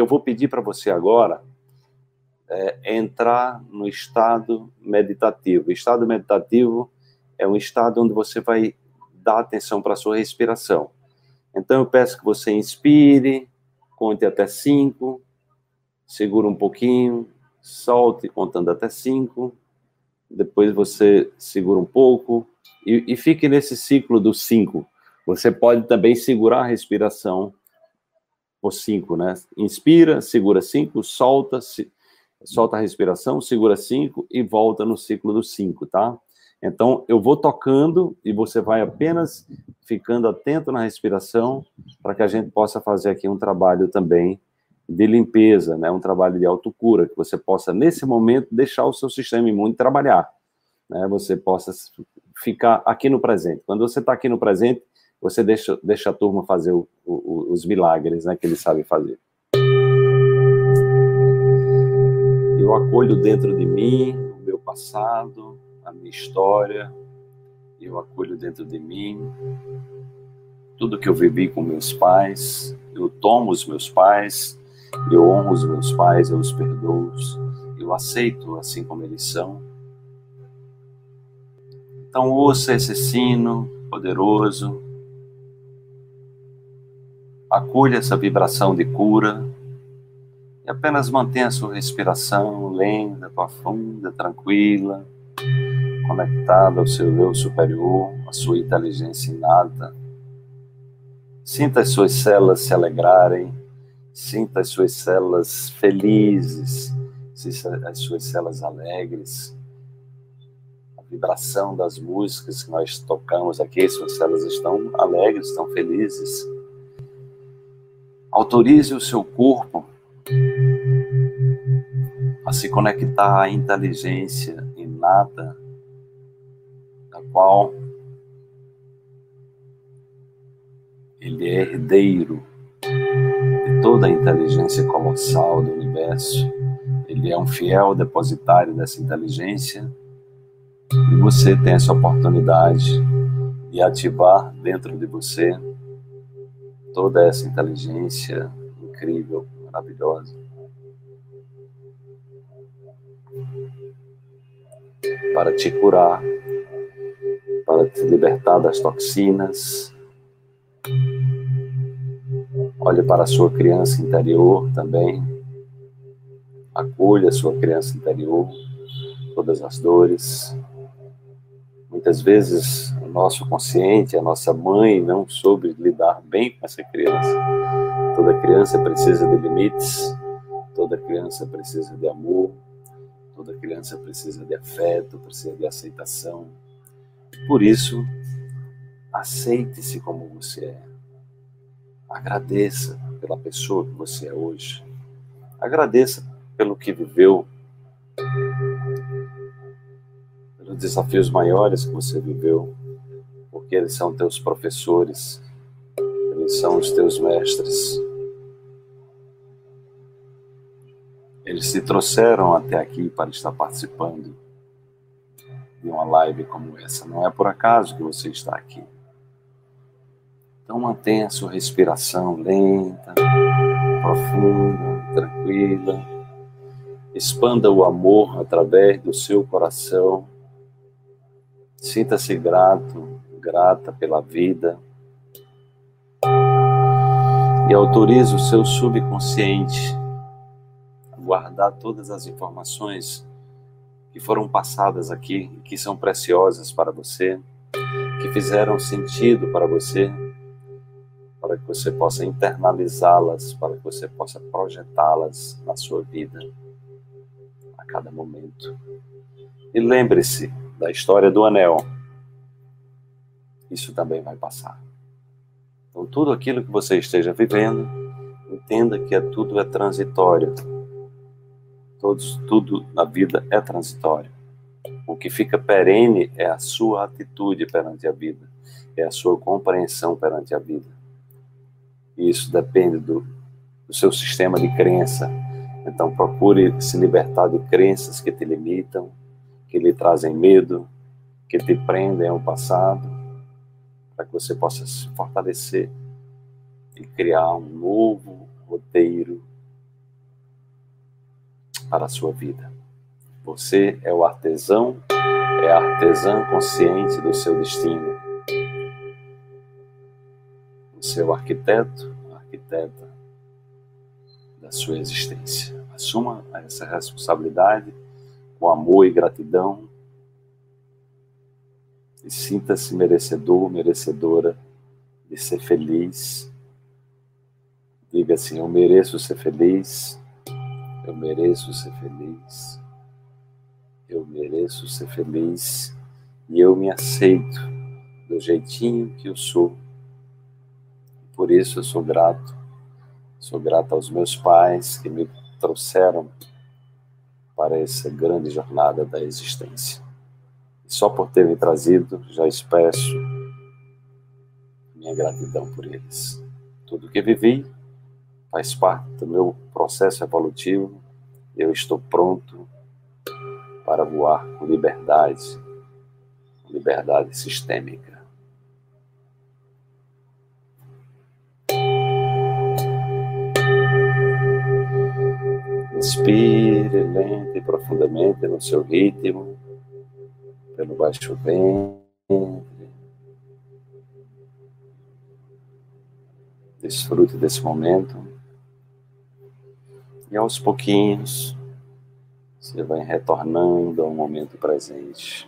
que eu vou pedir para você agora é entrar no estado meditativo. O estado meditativo é um estado onde você vai dar atenção para a sua respiração. Então eu peço que você inspire, conte até cinco, segura um pouquinho, solte contando até cinco, depois você segura um pouco e, e fique nesse ciclo dos cinco. Você pode também segurar a respiração por cinco, né? Inspira, segura cinco, solta, se, solta a respiração, segura cinco e volta no ciclo dos cinco, tá? Então, eu vou tocando e você vai apenas ficando atento na respiração para que a gente possa fazer aqui um trabalho também de limpeza, né? Um trabalho de autocura, que você possa, nesse momento, deixar o seu sistema imune trabalhar, né? Você possa ficar aqui no presente. Quando você está aqui no presente, você deixa, deixa a turma fazer o, o, os milagres, né? Que eles sabem fazer. Eu acolho dentro de mim o meu passado, a minha história, eu acolho dentro de mim tudo que eu vivi com meus pais, eu tomo os meus pais, eu honro os meus pais, eu os perdoo, eu aceito assim como eles são. Então ouça esse sino poderoso, acolha essa vibração de cura e apenas mantenha a sua respiração lenta, profunda, tranquila conectada ao seu eu superior, à sua inteligência inata. Sinta as suas células se alegrarem, sinta as suas células felizes, as suas células alegres. A vibração das músicas que nós tocamos aqui, suas células estão alegres, estão felizes. Autorize o seu corpo a se conectar à inteligência inata qual ele é herdeiro de toda a inteligência colossal do universo. Ele é um fiel depositário dessa inteligência e você tem essa oportunidade de ativar dentro de você toda essa inteligência incrível, maravilhosa. Para te curar para te libertar das toxinas. Olhe para a sua criança interior também. Acolha a sua criança interior, todas as dores. Muitas vezes o nosso consciente, a nossa mãe não soube lidar bem com essa criança. Toda criança precisa de limites, toda criança precisa de amor, toda criança precisa de afeto, precisa de aceitação, por isso, aceite-se como você é. Agradeça pela pessoa que você é hoje. Agradeça pelo que viveu, pelos desafios maiores que você viveu, porque eles são teus professores, eles são os teus mestres. Eles te trouxeram até aqui para estar participando de uma live como essa. Não é por acaso que você está aqui. Então mantenha a sua respiração lenta, profunda, tranquila. Expanda o amor através do seu coração. Sinta-se grato, grata pela vida. E autorize o seu subconsciente a guardar todas as informações que foram passadas aqui, que são preciosas para você, que fizeram sentido para você, para que você possa internalizá-las, para que você possa projetá-las na sua vida a cada momento. E lembre-se da história do anel. Isso também vai passar. Então, tudo aquilo que você esteja vivendo, entenda que é, tudo é transitório Todos, tudo na vida é transitório. O que fica perene é a sua atitude perante a vida, é a sua compreensão perante a vida. E isso depende do, do seu sistema de crença. Então, procure se libertar de crenças que te limitam, que lhe trazem medo, que te prendem ao passado, para que você possa se fortalecer e criar um novo roteiro para a sua vida. Você é o artesão, é a artesã consciente do seu destino. Você é o arquiteto, arquiteta da sua existência. Assuma essa responsabilidade com amor e gratidão e sinta-se merecedor, merecedora de ser feliz. Diga assim: Eu mereço ser feliz, eu mereço ser feliz, eu mereço ser feliz e eu me aceito do jeitinho que eu sou. Por isso eu sou grato. Sou grato aos meus pais que me trouxeram para essa grande jornada da existência. E só por terem trazido, já expresso minha gratidão por eles. Tudo que vivi faz parte do meu processo evolutivo. Eu estou pronto para voar com liberdade, com liberdade sistêmica. Inspire lento e profundamente no seu ritmo, pelo baixo ventre. Desfrute desse momento. E aos pouquinhos, você vai retornando ao momento presente.